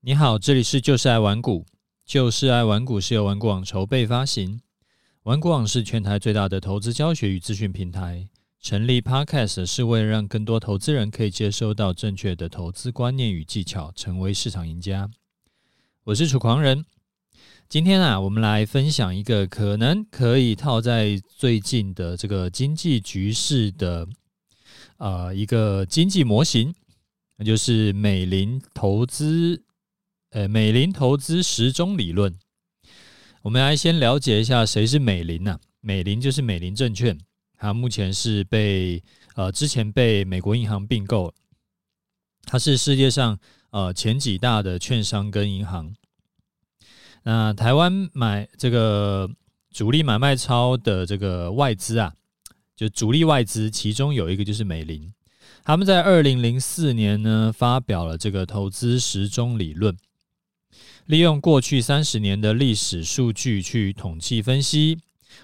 你好，这里是就是爱玩股，就是爱玩股是由玩股网筹备发行，玩股网是全台最大的投资教学与资讯平台。成立 Podcast 是为了让更多投资人可以接收到正确的投资观念与技巧，成为市场赢家。我是楚狂人，今天啊，我们来分享一个可能可以套在最近的这个经济局势的呃一个经济模型，那就是美林投资。呃，美林投资时钟理论，我们来先了解一下谁是美林呐、啊？美林就是美林证券，它目前是被呃之前被美国银行并购，它是世界上呃前几大的券商跟银行。那台湾买这个主力买卖超的这个外资啊，就主力外资，其中有一个就是美林，他们在二零零四年呢发表了这个投资时钟理论。利用过去三十年的历史数据去统计分析，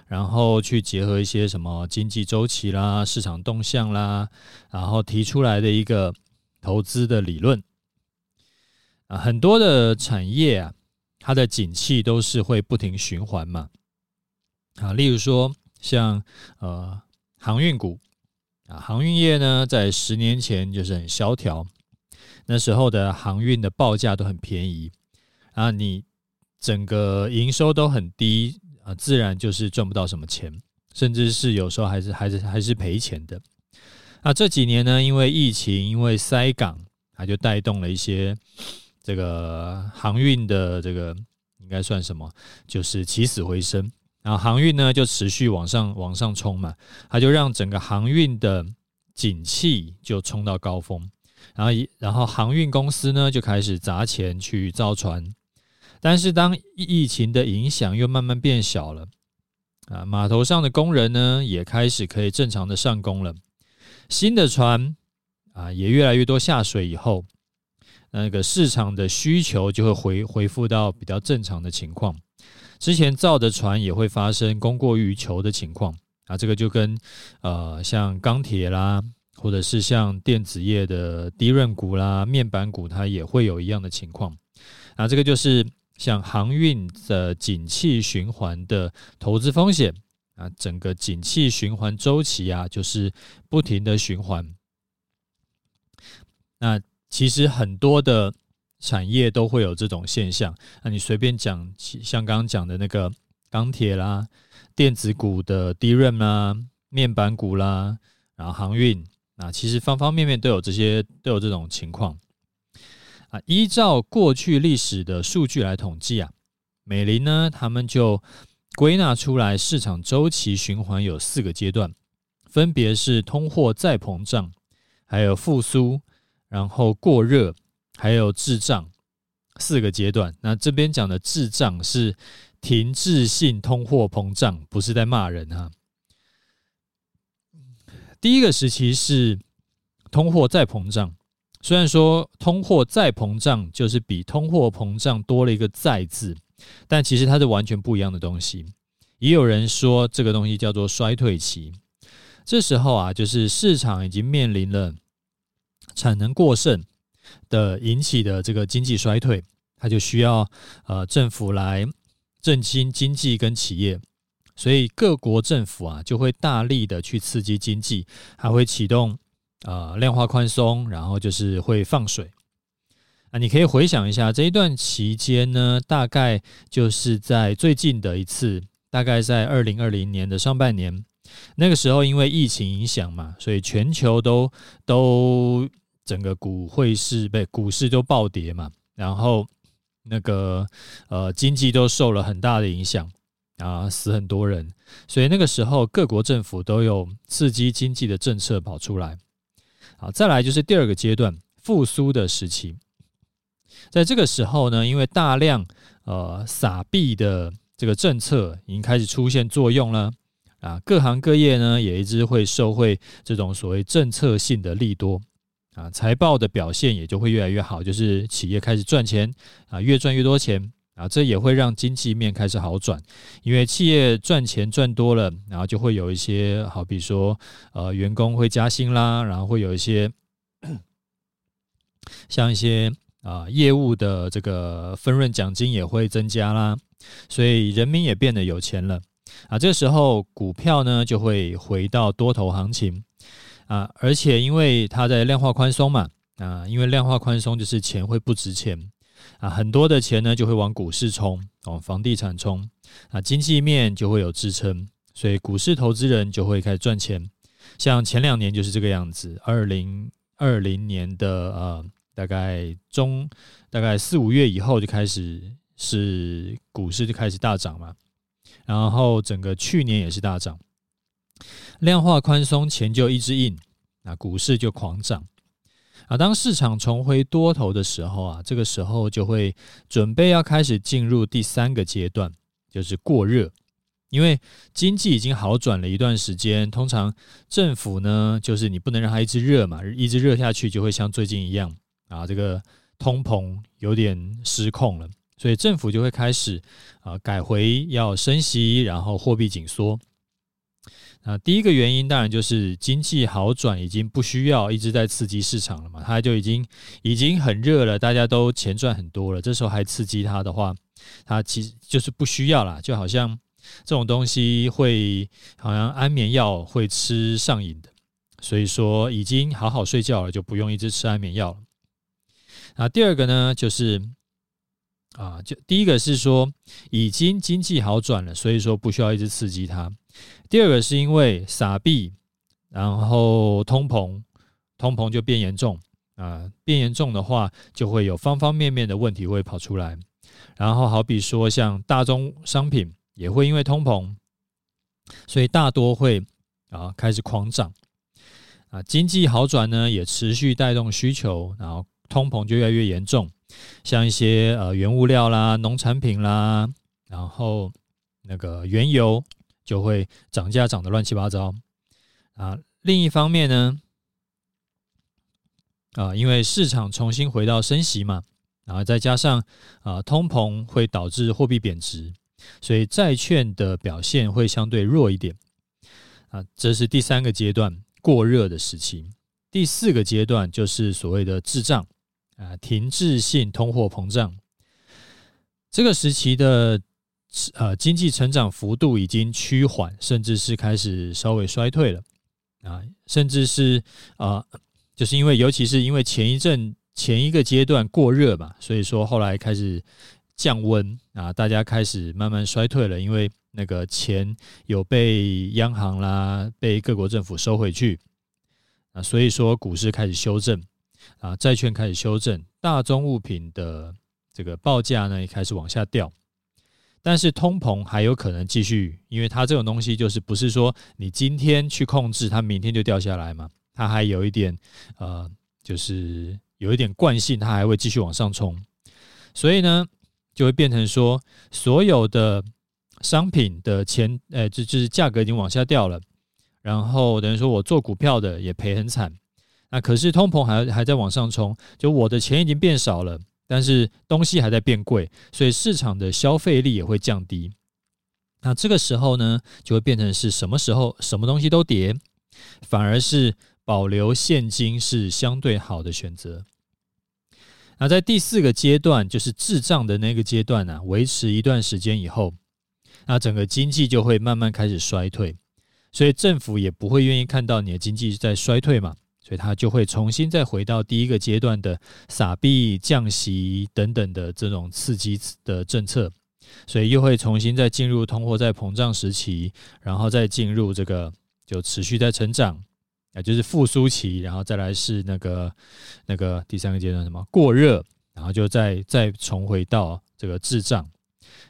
然后去结合一些什么经济周期啦、市场动向啦，然后提出来的一个投资的理论。啊，很多的产业啊，它的景气都是会不停循环嘛。啊，例如说像呃航运股啊，航运业呢，在十年前就是很萧条，那时候的航运的报价都很便宜。啊，你整个营收都很低啊，自然就是赚不到什么钱，甚至是有时候还是还是还是赔钱的。那这几年呢，因为疫情，因为塞港，它就带动了一些这个航运的这个应该算什么，就是起死回生。然后航运呢就持续往上往上冲嘛，它就让整个航运的景气就冲到高峰。然后然后航运公司呢就开始砸钱去造船。但是当疫情的影响又慢慢变小了，啊，码头上的工人呢也开始可以正常的上工了，新的船啊也越来越多下水以后，那个市场的需求就会回恢复到比较正常的情况，之前造的船也会发生供过于求的情况啊，这个就跟呃像钢铁啦，或者是像电子业的低润股啦、面板股，它也会有一样的情况，啊，这个就是。像航运的景气循环的投资风险啊，整个景气循环周期啊，就是不停的循环。那其实很多的产业都会有这种现象。那你随便讲，像刚刚讲的那个钢铁啦、电子股的 DRAM 啦、面板股啦，然后航运啊，其实方方面面都有这些，都有这种情况。依照过去历史的数据来统计啊，美林呢，他们就归纳出来市场周期循环有四个阶段，分别是通货再膨胀，还有复苏，然后过热，还有滞胀四个阶段。那这边讲的滞胀是停滞性通货膨胀，不是在骂人哈。第一个时期是通货再膨胀。虽然说通货再膨胀就是比通货膨胀多了一个“再”字，但其实它是完全不一样的东西。也有人说这个东西叫做衰退期。这时候啊，就是市场已经面临了产能过剩的引起的这个经济衰退，它就需要呃政府来振兴经济跟企业，所以各国政府啊就会大力的去刺激经济，还会启动。呃，量化宽松，然后就是会放水。啊，你可以回想一下这一段期间呢，大概就是在最近的一次，大概在二零二零年的上半年，那个时候因为疫情影响嘛，所以全球都都整个股会市被股市都暴跌嘛，然后那个呃经济都受了很大的影响啊，死很多人，所以那个时候各国政府都有刺激经济的政策跑出来。好，再来就是第二个阶段复苏的时期，在这个时候呢，因为大量呃撒币的这个政策已经开始出现作用了啊，各行各业呢也一直会受惠这种所谓政策性的利多啊，财报的表现也就会越来越好，就是企业开始赚钱啊，越赚越多钱。啊，这也会让经济面开始好转，因为企业赚钱赚多了，然后就会有一些，好比说，呃，员工会加薪啦，然后会有一些，像一些啊，业务的这个分润奖金也会增加啦，所以人民也变得有钱了啊。这时候股票呢就会回到多头行情啊，而且因为它在量化宽松嘛啊，因为量化宽松就是钱会不值钱啊，很多的钱呢就会往股市冲，往房地产冲啊，经济面就会有支撑，所以股市投资人就会开始赚钱。像前两年就是这个样子，二零二零年的呃，大概中大概四五月以后就开始是股市就开始大涨嘛，然后整个去年也是大涨，量化宽松钱就一直印，那股市就狂涨啊。当市场重回多头的时候啊，这个时候就会准备要开始进入第三个阶段，就是过热。因为经济已经好转了一段时间，通常政府呢，就是你不能让它一直热嘛，一直热下去就会像最近一样啊，这个通膨有点失控了，所以政府就会开始啊改回要升息，然后货币紧缩。那第一个原因当然就是经济好转，已经不需要一直在刺激市场了嘛，它就已经已经很热了，大家都钱赚很多了，这时候还刺激它的话，它其实就是不需要啦，就好像。这种东西会好像安眠药会吃上瘾的，所以说已经好好睡觉了，就不用一直吃安眠药了。那第二个呢，就是啊，就第一个是说已经经济好转了，所以说不需要一直刺激它。第二个是因为撒币，然后通膨，通膨就变严重啊，变严重的话就会有方方面面的问题会跑出来。然后好比说像大宗商品。也会因为通膨，所以大多会啊开始狂涨啊。经济好转呢，也持续带动需求，然后通膨就越来越严重。像一些呃原物料啦、农产品啦，然后那个原油就会涨价涨得乱七八糟啊。另一方面呢，啊，因为市场重新回到升息嘛，然后再加上啊通膨会导致货币贬值。所以债券的表现会相对弱一点啊，这是第三个阶段过热的时期。第四个阶段就是所谓的滞胀啊，停滞性通货膨胀。这个时期的呃经济成长幅度已经趋缓，甚至是开始稍微衰退了啊，甚至是啊，就是因为尤其是因为前一阵前一个阶段过热嘛，所以说后来开始。降温啊，大家开始慢慢衰退了，因为那个钱有被央行啦、被各国政府收回去啊，所以说股市开始修正啊，债券开始修正，大宗物品的这个报价呢也开始往下掉，但是通膨还有可能继续，因为它这种东西就是不是说你今天去控制它，明天就掉下来嘛，它还有一点呃，就是有一点惯性，它还会继续往上冲，所以呢。就会变成说，所有的商品的钱，呃，就就是价格已经往下掉了，然后等于说我做股票的也赔很惨，那可是通膨还还在往上冲，就我的钱已经变少了，但是东西还在变贵，所以市场的消费力也会降低。那这个时候呢，就会变成是什么时候什么东西都跌，反而是保留现金是相对好的选择。那在第四个阶段，就是滞胀的那个阶段呢、啊，维持一段时间以后，那整个经济就会慢慢开始衰退，所以政府也不会愿意看到你的经济在衰退嘛，所以他就会重新再回到第一个阶段的撒币、降息等等的这种刺激的政策，所以又会重新再进入通货再膨胀时期，然后再进入这个就持续在成长。啊，就是复苏期，然后再来是那个那个第三个阶段什么过热，然后就再再重回到这个滞胀，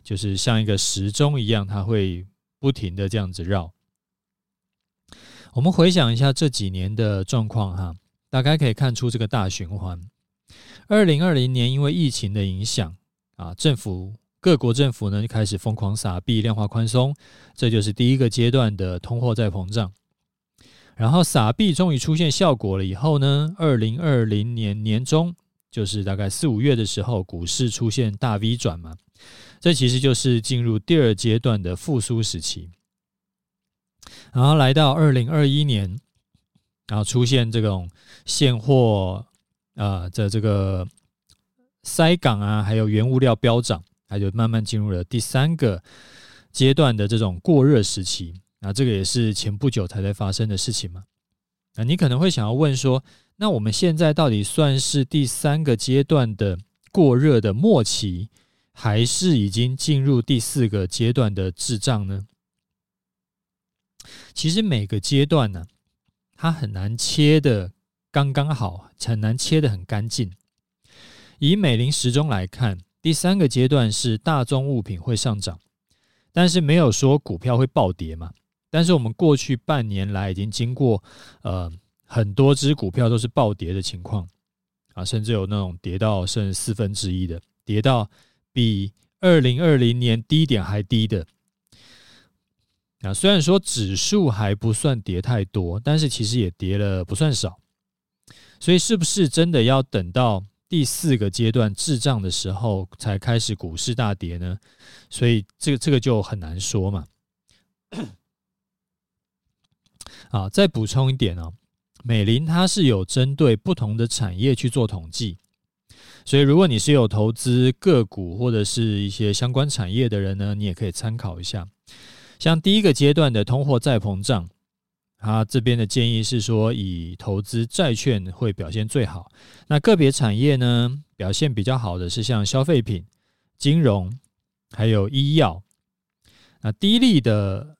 就是像一个时钟一样，它会不停的这样子绕。我们回想一下这几年的状况哈，大概可以看出这个大循环。二零二零年因为疫情的影响啊，政府各国政府呢就开始疯狂撒币、量化宽松，这就是第一个阶段的通货再膨胀。然后撒币终于出现效果了以后呢，二零二零年年中，就是大概四五月的时候，股市出现大 V 转嘛，这其实就是进入第二阶段的复苏时期。然后来到二零二一年，然后出现这种现货啊的这个塞港啊，还有原物料飙涨，它就慢慢进入了第三个阶段的这种过热时期。那这个也是前不久才在发生的事情嘛。那你可能会想要问说，那我们现在到底算是第三个阶段的过热的末期，还是已经进入第四个阶段的滞胀呢？其实每个阶段呢，它很难切得刚刚好，很难切得很干净。以美林时钟来看，第三个阶段是大宗物品会上涨，但是没有说股票会暴跌嘛。但是我们过去半年来已经经过呃很多只股票都是暴跌的情况啊，甚至有那种跌到剩四分之一的，跌到比二零二零年低点还低的。啊，虽然说指数还不算跌太多，但是其实也跌了不算少。所以是不是真的要等到第四个阶段滞胀的时候才开始股市大跌呢？所以这个这个就很难说嘛。啊，再补充一点哦，美林它是有针对不同的产业去做统计，所以如果你是有投资个股或者是一些相关产业的人呢，你也可以参考一下。像第一个阶段的通货再膨胀，他这边的建议是说，以投资债券会表现最好。那个别产业呢，表现比较好的是像消费品、金融，还有医药。那低利的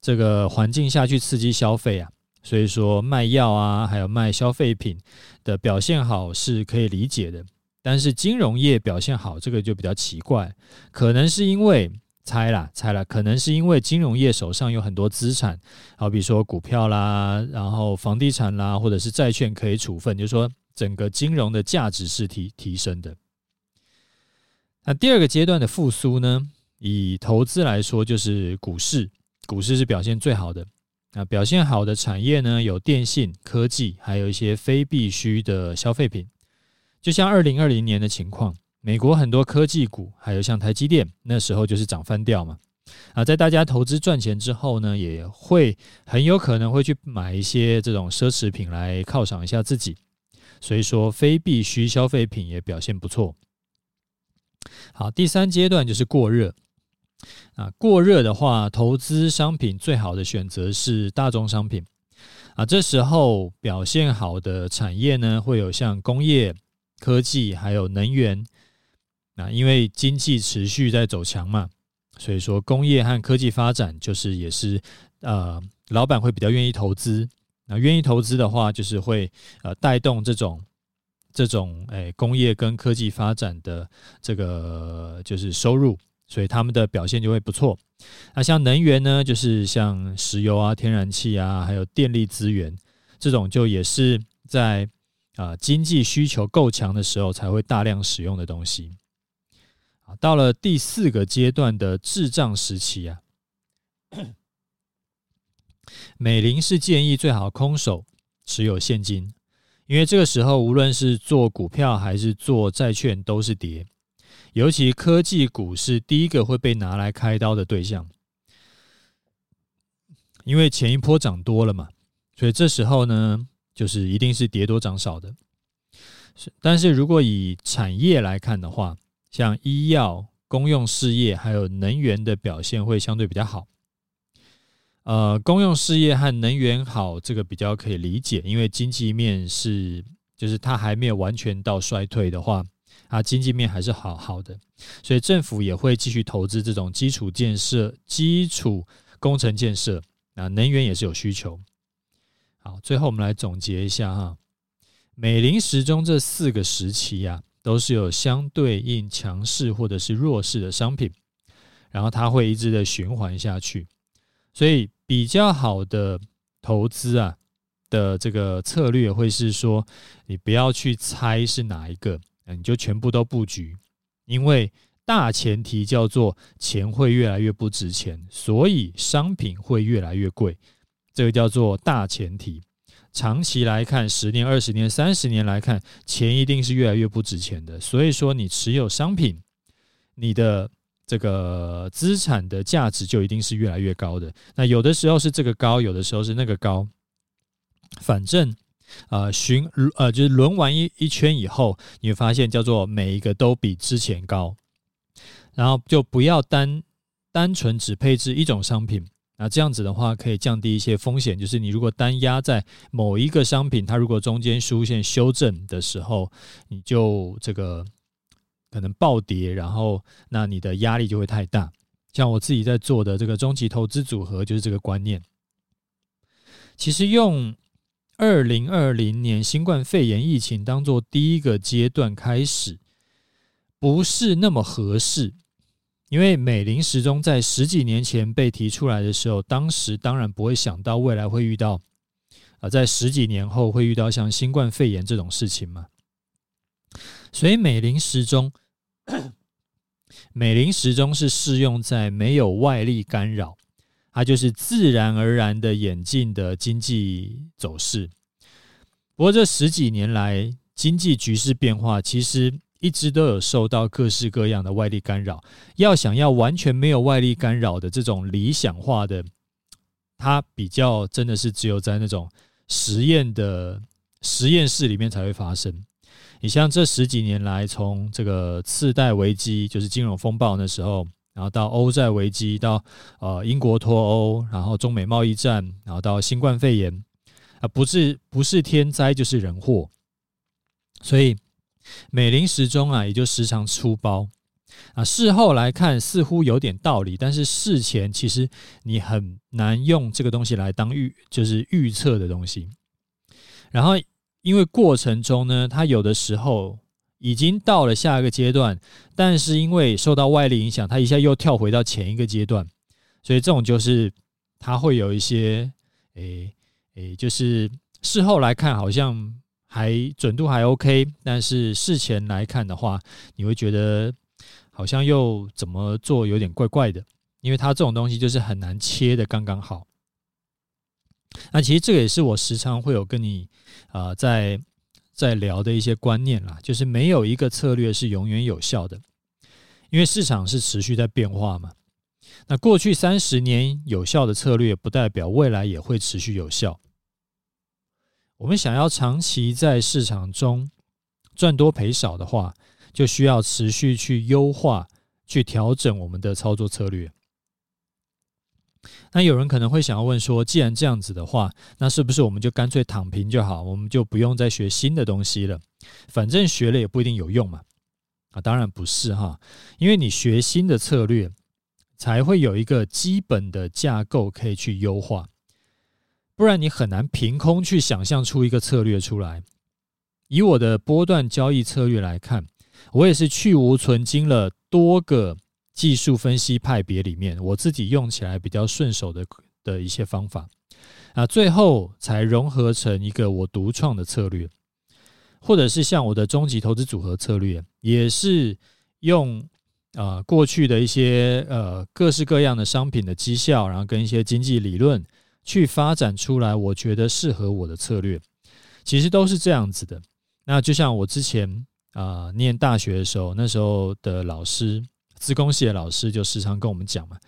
这个环境下去刺激消费啊，所以说卖药啊，还有卖消费品的表现好是可以理解的。但是金融业表现好，这个就比较奇怪，可能是因为。猜啦，猜啦，可能是因为金融业手上有很多资产，好比说股票啦，然后房地产啦，或者是债券可以处分，就是说整个金融的价值是提提升的。那第二个阶段的复苏呢，以投资来说，就是股市，股市是表现最好的。那表现好的产业呢，有电信、科技，还有一些非必需的消费品，就像二零二零年的情况。美国很多科技股，还有像台积电，那时候就是涨翻掉嘛。啊，在大家投资赚钱之后呢，也会很有可能会去买一些这种奢侈品来犒赏一下自己。所以说，非必需消费品也表现不错。好，第三阶段就是过热。啊，过热的话，投资商品最好的选择是大宗商品。啊，这时候表现好的产业呢，会有像工业、科技，还有能源。那因为经济持续在走强嘛，所以说工业和科技发展就是也是呃，老板会比较愿意投资。那愿意投资的话，就是会呃带动这种这种诶工业跟科技发展的这个就是收入，所以他们的表现就会不错。那像能源呢，就是像石油啊、天然气啊，还有电力资源这种，就也是在啊经济需求够强的时候才会大量使用的东西。到了第四个阶段的滞胀时期啊，美林是建议最好空手持有现金，因为这个时候无论是做股票还是做债券都是跌，尤其科技股是第一个会被拿来开刀的对象，因为前一波涨多了嘛，所以这时候呢，就是一定是跌多涨少的。是，但是如果以产业来看的话，像医药、公用事业还有能源的表现会相对比较好。呃，公用事业和能源好，这个比较可以理解，因为经济面是就是它还没有完全到衰退的话，它经济面还是好好的，所以政府也会继续投资这种基础建设、基础工程建设啊，能源也是有需求。好，最后我们来总结一下哈，美林时钟这四个时期呀、啊。都是有相对应强势或者是弱势的商品，然后它会一直的循环下去，所以比较好的投资啊的这个策略会是说，你不要去猜是哪一个，你就全部都布局，因为大前提叫做钱会越来越不值钱，所以商品会越来越贵，这个叫做大前提。长期来看，十年、二十年、三十年来看，钱一定是越来越不值钱的。所以说，你持有商品，你的这个资产的价值就一定是越来越高的。那有的时候是这个高，有的时候是那个高。反正呃循呃就是轮完一一圈以后，你会发现叫做每一个都比之前高，然后就不要单单纯只配置一种商品。那这样子的话，可以降低一些风险。就是你如果单压在某一个商品，它如果中间出现修正的时候，你就这个可能暴跌，然后那你的压力就会太大。像我自己在做的这个终极投资组合，就是这个观念。其实用二零二零年新冠肺炎疫情当做第一个阶段开始，不是那么合适。因为美林时钟在十几年前被提出来的时候，当时当然不会想到未来会遇到，啊，在十几年后会遇到像新冠肺炎这种事情嘛。所以美林时钟，美林时钟是适用在没有外力干扰，它就是自然而然的演进的经济走势。不过这十几年来经济局势变化，其实。一直都有受到各式各样的外力干扰。要想要完全没有外力干扰的这种理想化的，它比较真的是只有在那种实验的实验室里面才会发生。你像这十几年来，从这个次贷危机，就是金融风暴那时候，然后到欧债危机，到呃英国脱欧，然后中美贸易战，然后到新冠肺炎，啊，不是不是天灾就是人祸，所以。美林时钟啊，也就时常出包啊。事后来看，似乎有点道理，但是事前其实你很难用这个东西来当预，就是预测的东西。然后，因为过程中呢，它有的时候已经到了下一个阶段，但是因为受到外力影响，它一下又跳回到前一个阶段，所以这种就是它会有一些，诶诶，就是事后来看好像。还准度还 OK，但是事前来看的话，你会觉得好像又怎么做有点怪怪的，因为它这种东西就是很难切的刚刚好。那其实这个也是我时常会有跟你啊、在在聊的一些观念啦，就是没有一个策略是永远有效的，因为市场是持续在变化嘛。那过去三十年有效的策略，不代表未来也会持续有效。我们想要长期在市场中赚多赔少的话，就需要持续去优化、去调整我们的操作策略。那有人可能会想要问说，既然这样子的话，那是不是我们就干脆躺平就好？我们就不用再学新的东西了，反正学了也不一定有用嘛。啊，当然不是哈，因为你学新的策略，才会有一个基本的架构可以去优化。不然你很难凭空去想象出一个策略出来。以我的波段交易策略来看，我也是去芜存菁了多个技术分析派别里面，我自己用起来比较顺手的的一些方法啊，最后才融合成一个我独创的策略，或者是像我的终极投资组合策略，也是用啊过去的一些呃各式各样的商品的绩效，然后跟一些经济理论。去发展出来，我觉得适合我的策略，其实都是这样子的。那就像我之前啊、念大学的时候，那时候的老师，资工系的老师就时常跟我们讲嘛，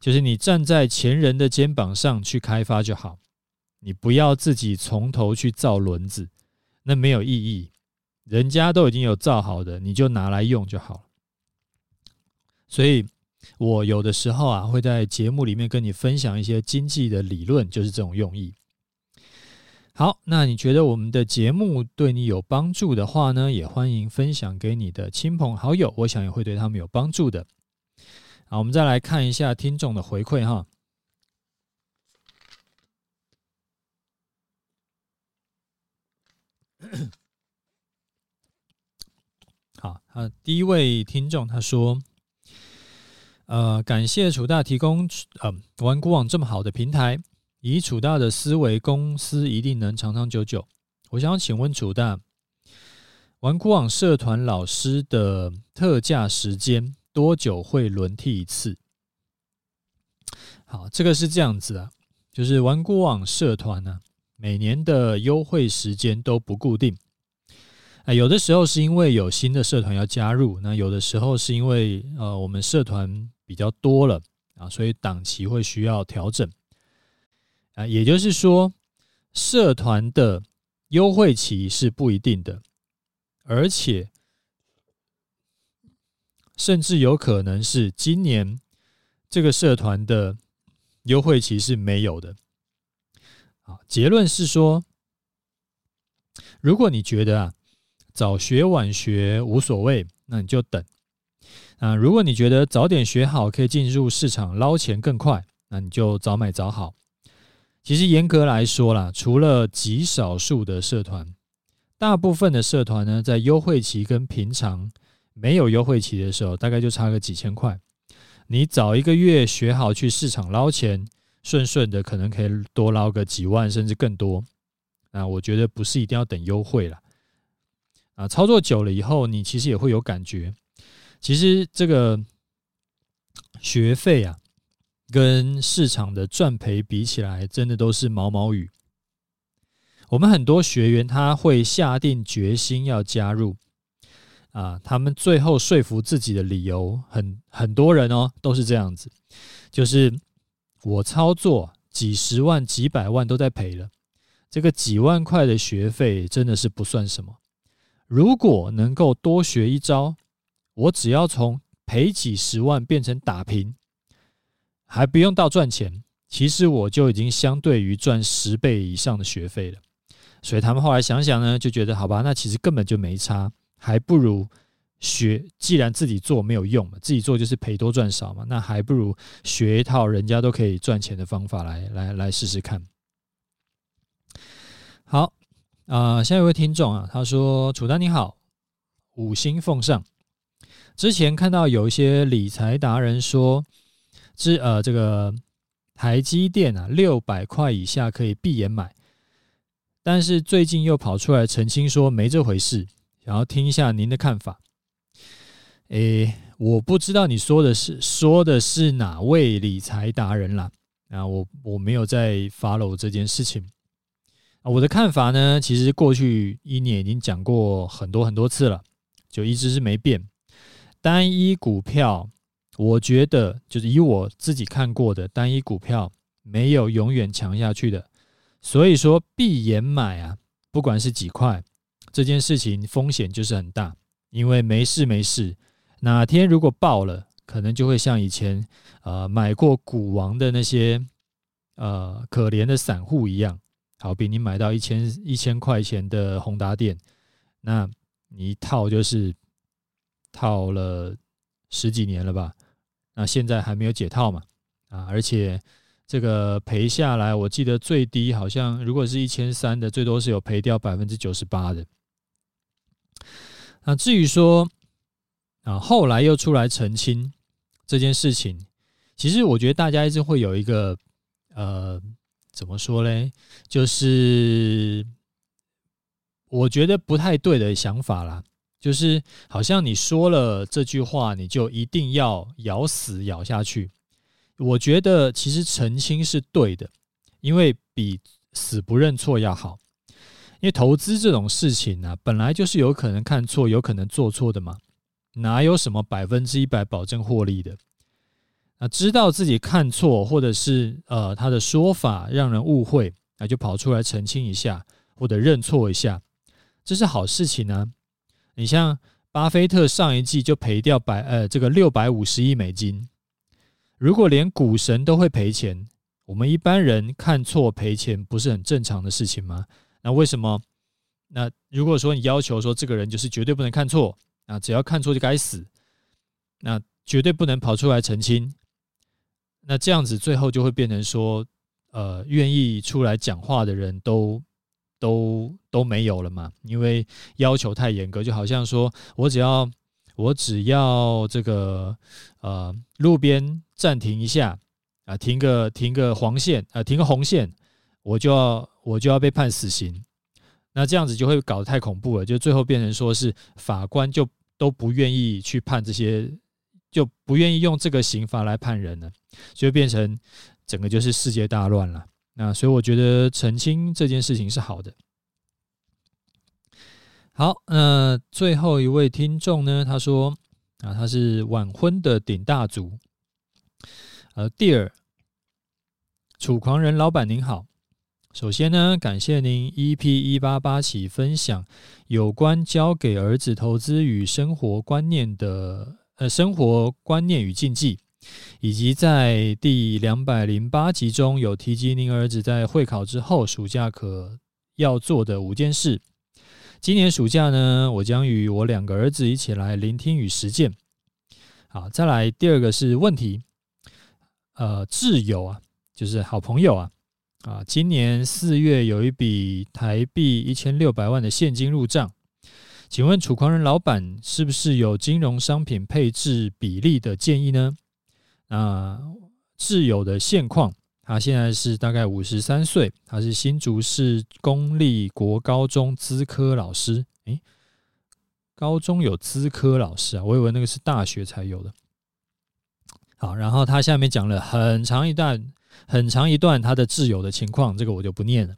就是你站在前人的肩膀上去开发就好，你不要自己从头去造轮子，那没有意义。人家都已经有造好的，你就拿来用就好。所以。我有的时候啊，会在节目里面跟你分享一些经济的理论，就是这种用意。好，那你觉得我们的节目对你有帮助的话呢，也欢迎分享给你的亲朋好友，我想也会对他们有帮助的。好，我们再来看一下听众的回馈哈。好，啊，第一位听众他说。呃，感谢楚大提供呃玩股网这么好的平台，以楚大的思维，公司一定能长长久久。我想请问楚大，玩股网社团老师的特价时间多久会轮替一次？好，这个是这样子啊，就是玩股网社团呢，每年的优惠时间都不固定。啊，有的时候是因为有新的社团要加入，那有的时候是因为呃我们社团。比较多了啊，所以档期会需要调整啊。也就是说，社团的优惠期是不一定的，而且甚至有可能是今年这个社团的优惠期是没有的。啊，结论是说，如果你觉得啊早学晚学无所谓，那你就等。啊，如果你觉得早点学好可以进入市场捞钱更快，那你就早买早好。其实严格来说啦，除了极少数的社团，大部分的社团呢，在优惠期跟平常没有优惠期的时候，大概就差个几千块。你早一个月学好去市场捞钱，顺顺的可能可以多捞个几万甚至更多。啊，我觉得不是一定要等优惠啦。啊，操作久了以后，你其实也会有感觉。其实这个学费啊，跟市场的赚赔比起来，真的都是毛毛雨。我们很多学员他会下定决心要加入，啊，他们最后说服自己的理由，很很多人哦都是这样子，就是我操作几十万、几百万都在赔了，这个几万块的学费真的是不算什么。如果能够多学一招。我只要从赔几十万变成打平，还不用到赚钱，其实我就已经相对于赚十倍以上的学费了。所以他们后来想想呢，就觉得好吧，那其实根本就没差，还不如学。既然自己做没有用嘛，自己做就是赔多赚少嘛，那还不如学一套人家都可以赚钱的方法来来来试试看。好啊，呃，下一位听众啊，他说：“楚丹你好，五星奉上。”之前看到有一些理财达人说，之呃这个台积电啊六百块以下可以闭眼买，但是最近又跑出来澄清说没这回事，想要听一下您的看法。诶，我不知道你说的是说的是哪位理财达人啦，啊我我没有在 follow 这件事情。我的看法呢，其实过去一年已经讲过很多很多次了，就一直是没变。单一股票，我觉得就是以我自己看过的单一股票，没有永远强下去的。所以说闭眼买啊，不管是几块，这件事情风险就是很大。因为没事没事，哪天如果爆了，可能就会像以前呃买过股王的那些呃可怜的散户一样，好比你买到一千一千块钱的宏达电，那你一套就是。套了十几年了吧？那现在还没有解套嘛？啊，而且这个赔下来，我记得最低好像如果是一千三的，最多是有赔掉百分之九十八的。那至于说啊，后来又出来澄清这件事情，其实我觉得大家一直会有一个呃，怎么说嘞？就是我觉得不太对的想法啦。就是好像你说了这句话，你就一定要咬死咬下去。我觉得其实澄清是对的，因为比死不认错要好。因为投资这种事情呢，本来就是有可能看错，有可能做错的嘛，哪有什么百分之一百保证获利的？啊知道自己看错，或者是呃他的说法让人误会，那就跑出来澄清一下，或者认错一下，这是好事情呢。你像巴菲特上一季就赔掉百呃这个六百五十亿美金，如果连股神都会赔钱，我们一般人看错赔钱不是很正常的事情吗？那为什么？那如果说你要求说这个人就是绝对不能看错啊，只要看错就该死，那绝对不能跑出来澄清，那这样子最后就会变成说，呃，愿意出来讲话的人都。都都没有了嘛，因为要求太严格，就好像说我只要我只要这个呃路边暂停一下啊，停个停个黄线啊，停个红线，我就要我就要被判死刑。那这样子就会搞得太恐怖了，就最后变成说是法官就都不愿意去判这些，就不愿意用这个刑罚来判人了，就变成整个就是世界大乱了。那所以我觉得澄清这件事情是好的。好，那最后一位听众呢？他说啊，他是晚婚的顶大族。呃，Dear 楚狂人老板您好，首先呢，感谢您 EP 一八八起分享有关教给儿子投资与生活观念的呃生活观念与禁忌，以及在第两百零八集中有提及您儿子在会考之后暑假可要做的五件事。今年暑假呢，我将与我两个儿子一起来聆听与实践。好，再来第二个是问题。呃，挚友啊，就是好朋友啊，啊，今年四月有一笔台币一千六百万的现金入账，请问楚狂人老板是不是有金融商品配置比例的建议呢？啊，挚友的现况，他现在是大概五十三岁，他是新竹市公立国高中资科老师。诶，高中有资科老师啊，我以为那个是大学才有的。好，然后他下面讲了很长一段、很长一段他的挚友的情况，这个我就不念了。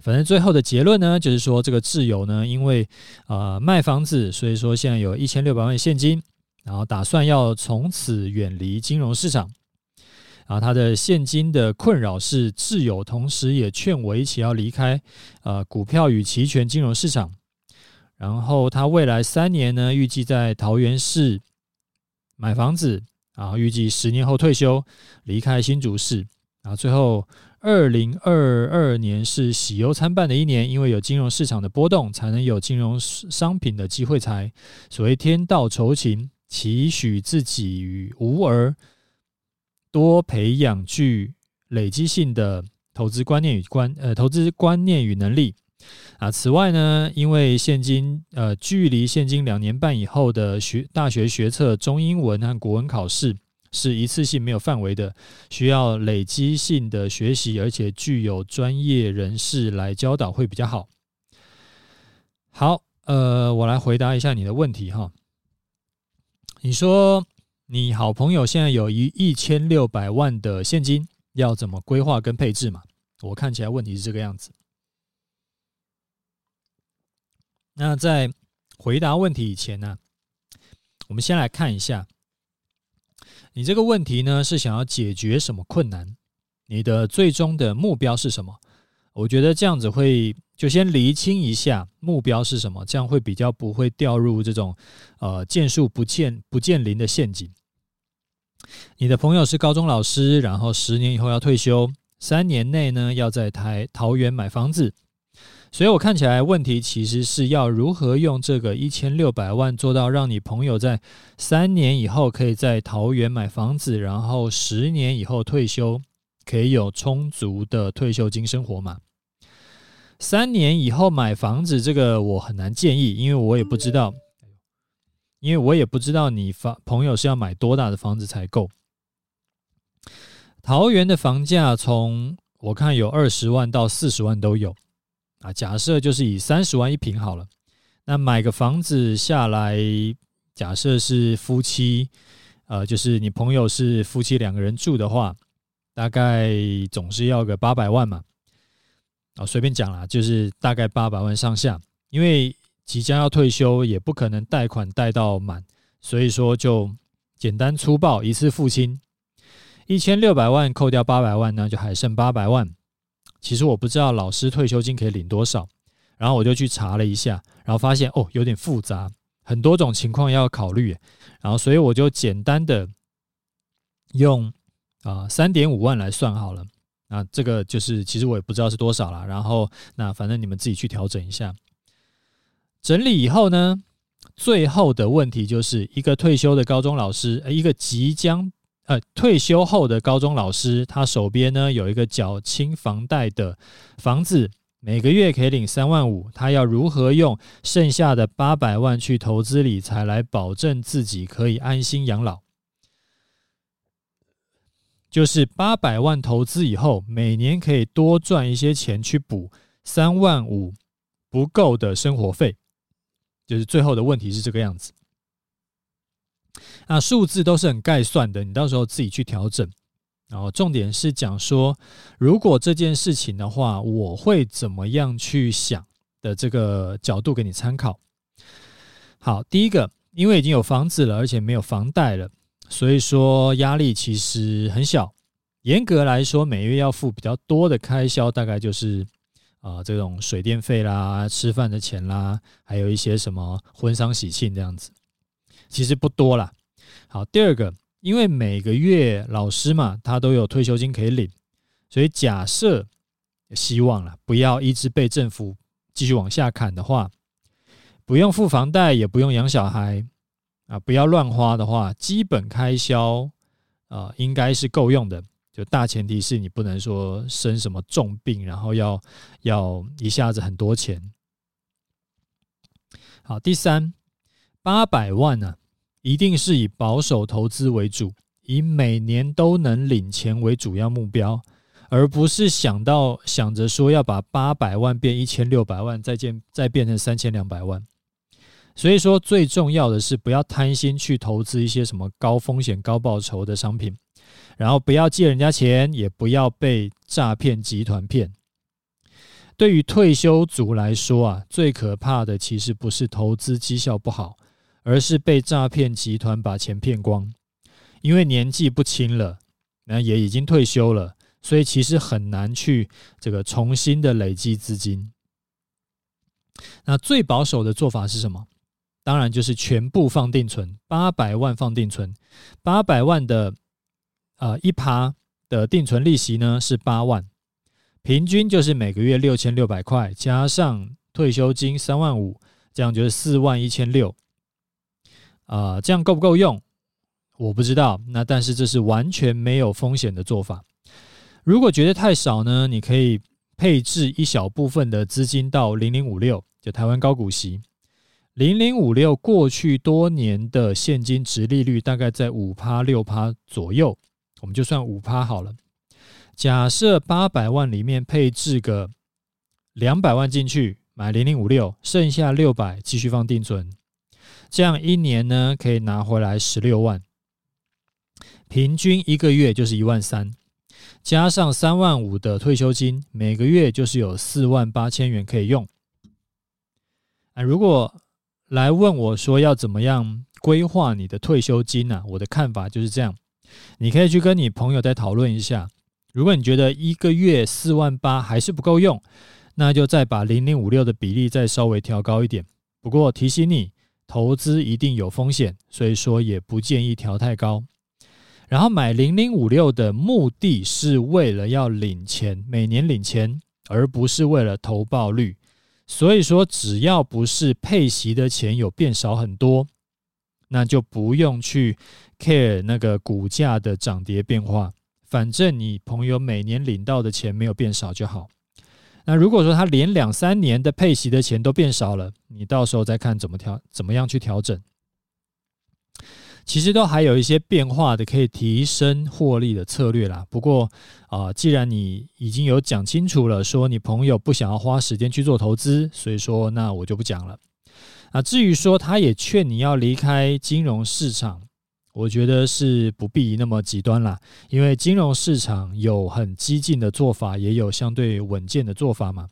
反正最后的结论呢，就是说这个挚友呢，因为啊、卖房子，所以说现在有一千六百万现金，然后打算要从此远离金融市场。然后他的现金的困扰是挚友，同时也劝我一起要离开呃股票与期权金融市场。然后他未来三年呢，预计在桃园市买房子。然后预计十年后退休，离开新竹市。然后最后，二零二二年是喜忧参半的一年，因为有金融市场的波动，才能有金融商品的机会才。所谓天道酬勤，期许自己与无儿多培养具累积性的投资观念与观呃投资观念与能力。啊，此外呢，因为现今呃，距离现今两年半以后的学大学学测中英文和国文考试是一次性没有范围的，需要累积性的学习，而且具有专业人士来教导会比较好。好，呃，我来回答一下你的问题哈。你说你好朋友现在有一一千六百万的现金，要怎么规划跟配置嘛？我看起来问题是这个样子。那在回答问题以前呢，我们先来看一下，你这个问题呢是想要解决什么困难？你的最终的目标是什么？我觉得这样子会就先厘清一下目标是什么，这样会比较不会掉入这种呃见树不见不见林的陷阱。你的朋友是高中老师，然后十年以后要退休，三年内呢要在台桃园买房子。所以我看起来问题其实是要如何用这个一千六百万做到让你朋友在三年以后可以在桃园买房子，然后十年以后退休可以有充足的退休金生活嘛？三年以后买房子这个我很难建议，因为我也不知道，因为我也不知道你房朋友是要买多大的房子才够。桃园的房价从我看有二十万到四十万都有。啊，假设就是以三十万一平好了，那买个房子下来，假设是夫妻，呃，就是你朋友是夫妻两个人住的话，大概总是要个八百万嘛。啊，随便讲啦，就是大概八百万上下，因为即将要退休，也不可能贷款贷到满，所以说就简单粗暴一次付清，一千六百万扣掉八百万呢，就还剩八百万。其实我不知道老师退休金可以领多少，然后我就去查了一下，然后发现哦，有点复杂，很多种情况要考虑，然后所以我就简单的用啊三点五万来算好了，啊这个就是其实我也不知道是多少了，然后那反正你们自己去调整一下。整理以后呢，最后的问题就是一个退休的高中老师，呃一个即将。呃，退休后的高中老师，他手边呢有一个缴清房贷的房子，每个月可以领三万五。他要如何用剩下的八百万去投资理财，来保证自己可以安心养老？就是八百万投资以后，每年可以多赚一些钱去补三万五不够的生活费。就是最后的问题是这个样子。那数字都是很概算的，你到时候自己去调整。然后重点是讲说，如果这件事情的话，我会怎么样去想的这个角度给你参考。好，第一个，因为已经有房子了，而且没有房贷了，所以说压力其实很小。严格来说，每月要付比较多的开销，大概就是啊、呃，这种水电费啦、吃饭的钱啦，还有一些什么婚丧喜庆这样子，其实不多啦。好，第二个，因为每个月老师嘛，他都有退休金可以领，所以假设希望了，不要一直被政府继续往下砍的话，不用付房贷，也不用养小孩啊，不要乱花的话，基本开销啊、应该是够用的。就大前提是你不能说生什么重病，然后要要一下子很多钱。好，第三，八百万呢、啊，一定是以保守投资为主，以每年都能领钱为主要目标，而不是想到想着说要把八百万变一千六百万，再变再变成三千两百万。所以说，最重要的是不要贪心去投资一些什么高风险高报酬的商品。然后不要借人家钱，也不要被诈骗集团骗。对于退休族来说啊，最可怕的其实不是投资绩效不好，而是被诈骗集团把钱骗光。因为年纪不轻了，那也已经退休了，所以其实很难去这个重新的累积资金。那最保守的做法是什么？当然就是全部放定存，八百万放定存，八百万的。呃，一趴的定存利息呢是八万，平均就是每个月六千六百块，加上退休金三万五，这样就是四万一千六。啊，这样够不够用？我不知道。那但是这是完全没有风险的做法。如果觉得太少呢，你可以配置一小部分的资金到零零五六，就台湾高股息。零零五六过去多年的现金殖利率大概在五趴六趴左右。我们就算五趴好了。假设八百万里面配置个两百万进去买零零五六，剩下六百继续放定存，这样一年呢可以拿回来十六万，平均一个月就是一万三，加上三万五的退休金，每个月就是有四万八千元可以用。啊，如果来问我说要怎么样规划你的退休金呢？我的看法就是这样。你可以去跟你朋友再讨论一下，如果你觉得一个月四万八还是不够用，那就再把零零五六的比例再稍微调高一点。不过提醒你，投资一定有风险，所以说也不建议调太高。然后买零零五六的目的是为了要领钱，每年领钱，而不是为了投报率。所以说，只要不是配息的钱有变少很多，那就不用去 care 那个股价的涨跌变化，反正你朋友每年领到的钱没有变少就好。那如果说他连两三年的配息的钱都变少了，你到时候再看怎么调，怎么样去调整。其实都还有一些变化的可以提升获利的策略啦。不过啊、既然你已经有讲清楚了，说你朋友不想要花时间去做投资，所以说那我就不讲了。啊，至于说他也劝你要离开金融市场。我觉得是不必那么极端啦，因为金融市场有很激进的做法，也有相对稳健的做法嘛，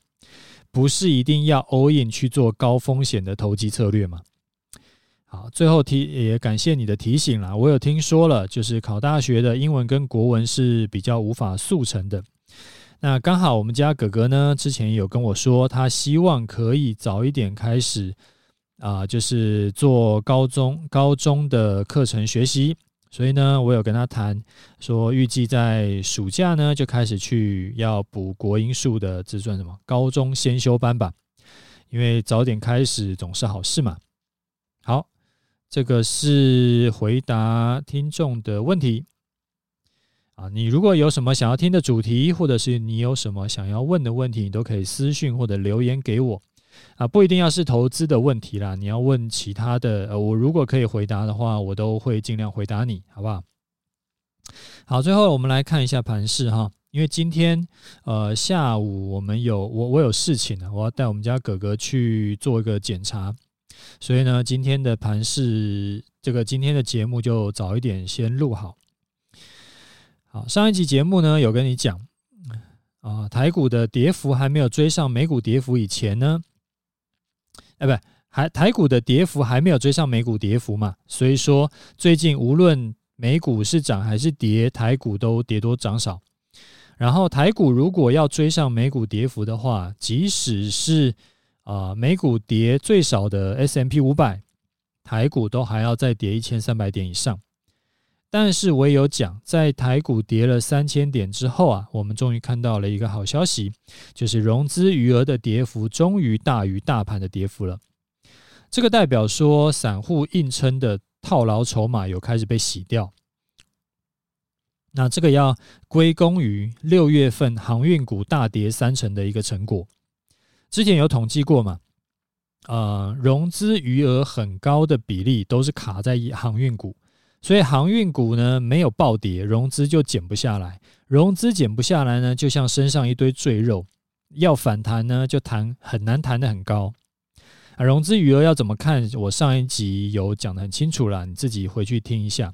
不是一定要 all in 去做高风险的投机策略嘛。好，最后提也感谢你的提醒啦，我有听说了，就是考大学的英文跟国文是比较无法速成的。那刚好我们家哥哥呢，之前有跟我说，他希望可以早一点开始。啊，就是做高中高中的课程学习，所以呢，我有跟他谈说，预计在暑假呢就开始去要补国英数的，这算什么高中先修班吧？因为早点开始总是好事嘛。好，这个是回答听众的问题。啊，你如果有什么想要听的主题，或者是你有什么想要问的问题，你都可以私信或者留言给我。啊，不一定要是投资的问题啦，你要问其他的，呃，我如果可以回答的话，我都会尽量回答你，好不好？好，最后我们来看一下盘势哈，因为今天呃下午我们有我我有事情呢，我要带我们家哥哥去做一个检查，所以呢，今天的盘势这个今天的节目就早一点先录好。好，上一集节目呢有跟你讲啊，台股的跌幅还没有追上美股跌幅以前呢。哎，不，还台股的跌幅还没有追上美股跌幅嘛？所以说最近无论美股是涨还是跌，台股都跌多涨少。然后台股如果要追上美股跌幅的话，即使是啊、美股跌最少的 S M P 五百，台股都还要再跌一千三百点以上。但是我也有讲，在台股跌了三千点之后啊，我们终于看到了一个好消息，就是融资余额的跌幅终于大于大盘的跌幅了。这个代表说，散户硬撑的套牢筹码有开始被洗掉。那这个要归功于六月份航运股大跌三成的一个成果。之前有统计过嘛？呃，融资余额很高的比例都是卡在航运股，所以航运股呢没有暴跌，融资就减不下来。融资减不下来呢，就像身上一堆赘肉，要反弹呢就弹很难弹得很高。啊，融资余额要怎么看？我上一集有讲的很清楚了，你自己回去听一下。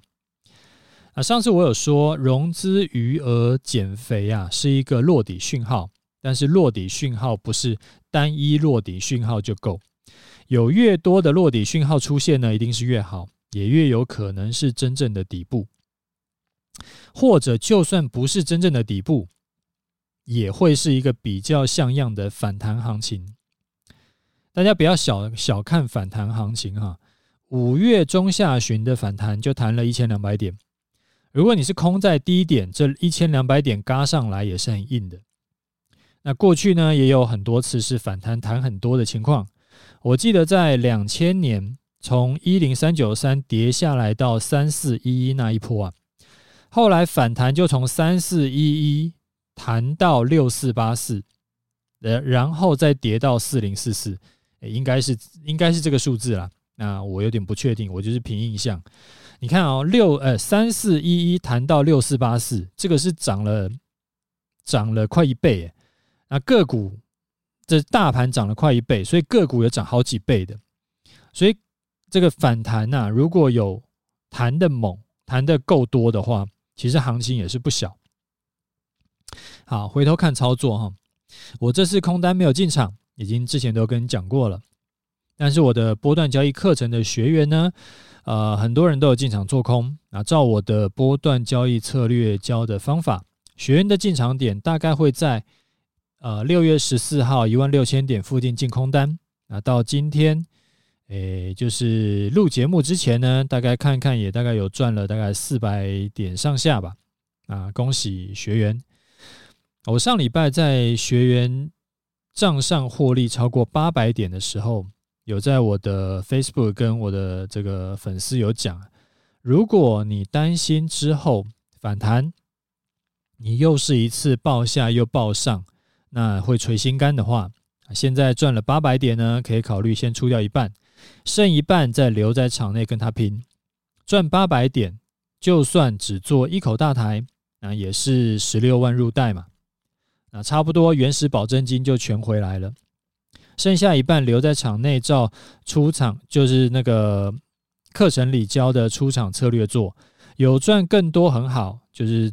啊，上次我有说融资余额减肥啊，是一个落底讯号，但是落底讯号不是单一落底讯号就够，有越多的落底讯号出现呢，一定是越好，也越有可能是真正的底部，或者就算不是真正的底部，也会是一个比较像样的反弹行情。大家不要小小看反弹行情哈，五月中下旬的反弹就弹了一千两百点。如果你是空在低点，这一千两百点嘎上来也是很硬的。那过去呢，也有很多次是反弹弹很多的情况。我记得在两千年从一零三九三跌下来到三四一一那一波啊，后来反弹就从三四一一弹到六四八四，呃，然后再跌到四零四四，应该是应该是这个数字啦。那我有点不确定，我就是凭印象。你看哦，六呃三四一一弹到六四八四，这个是涨了涨了快一倍哎。那个股这大盘涨了快一倍，所以个股也涨好几倍的。所以这个反弹呐，如果有弹的猛，弹的够多的话，其实行情也是不小。好，回头看操作哈，我这次空单没有进场，已经之前都跟你讲过了。但是我的波段交易课程的学员呢？呃，很多人都有进场做空。那照我的波段交易策略教的方法，学员的进场点大概会在呃六月十四号一万六千点附近进空单。那到今天，诶，就是录节目之前呢，大概看看也大概有赚了大概四百点上下吧。啊，恭喜学员！我上礼拜在学员账上获利超过八百点的时候。有在我的 Facebook 跟我的这个粉丝有讲，如果你担心之后反弹，你又是一次抱下又抱上，那会捶心肝的话，现在赚了八百点呢，可以考虑先出掉一半，剩一半再留在场内跟他拼，赚八百点，就算只做一口大台，那也是十六万入袋嘛，那差不多原始保证金就全回来了。剩下一半留在场内，照出场就是那个课程里教的出场策略做，有赚更多很好。就是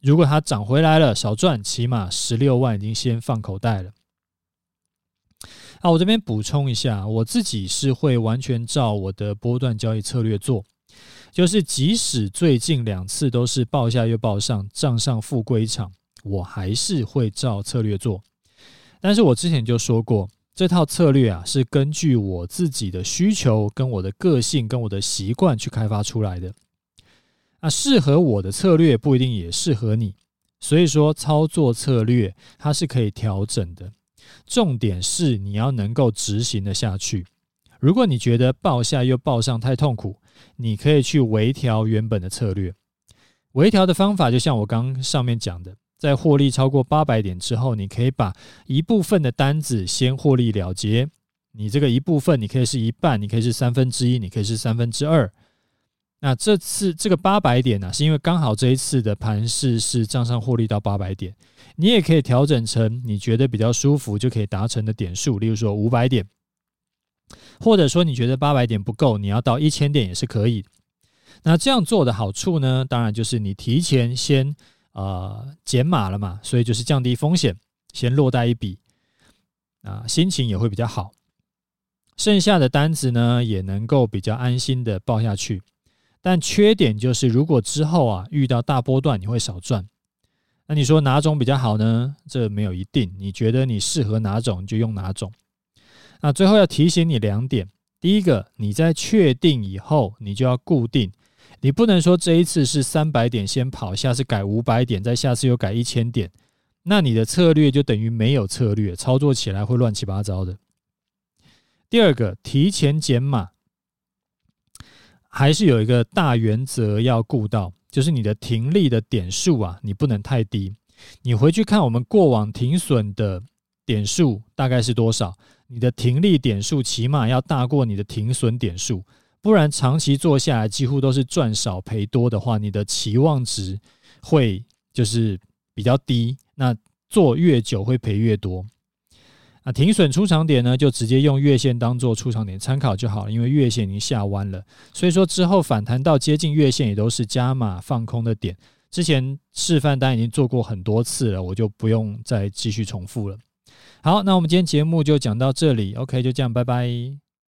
如果它涨回来了，少赚，起码十六万已经先放口袋了。好，我这边补充一下，我自己是会完全照我的波段交易策略做，就是即使最近两次都是报下又报上，账上负归一场，我还是会照策略做。但是我之前就说过，这套策略啊是根据我自己的需求、跟我的个性、跟我的习惯去开发出来的。啊，适合我的策略不一定也适合你，所以说操作策略它是可以调整的。重点是你要能够执行的下去。如果你觉得报下又报上太痛苦，你可以去微调原本的策略。微调的方法就像我刚上面讲的。在获利超过八百点之后，你可以把一部分的单子先获利了结。你这个一部分，你可以是一半，你可以是三分之一，你可以是三分之二。那这次这个八百点呢、是因为刚好这一次的盘势是账上获利到八百点，你也可以调整成你觉得比较舒服就可以达成的点数，例如说五百点，或者说你觉得八百点不够，你要到一千点也是可以。那这样做的好处呢，当然就是你提前先。呃，减码了嘛，所以就是降低风险，先落袋一笔，啊，心情也会比较好。剩下的单子呢，也能够比较安心的报下去。但缺点就是，如果之后啊遇到大波段，你会少赚。那你说哪种比较好呢？这没有一定，你觉得你适合哪种，就用哪种。那最后要提醒你两点：第一个，你在确定以后，你就要固定，你不能说这一次是三百点先跑，下次改五百点，再下次又改一千点，那你的策略就等于没有策略，操作起来会乱七八糟的。第二个，提前减码，还是有一个大原则要顾到。就是你的停利的点数啊，你不能太低。你回去看我们过往停损的点数大概是多少？你的停利点数起码要大过你的停损点数，不然长期做下来几乎都是赚少赔多的话，你的期望值会就是比较低。那做越久会赔越多。啊，停损出场点呢，就直接用月线当做出场点参考就好了，因为月线已经下弯了，所以说之后反弹到接近月线也都是加码放空的点。之前示范单已经做过很多次了，我就不用再继续重复了。好，那我们今天节目就讲到这里，OK，就这样，拜拜。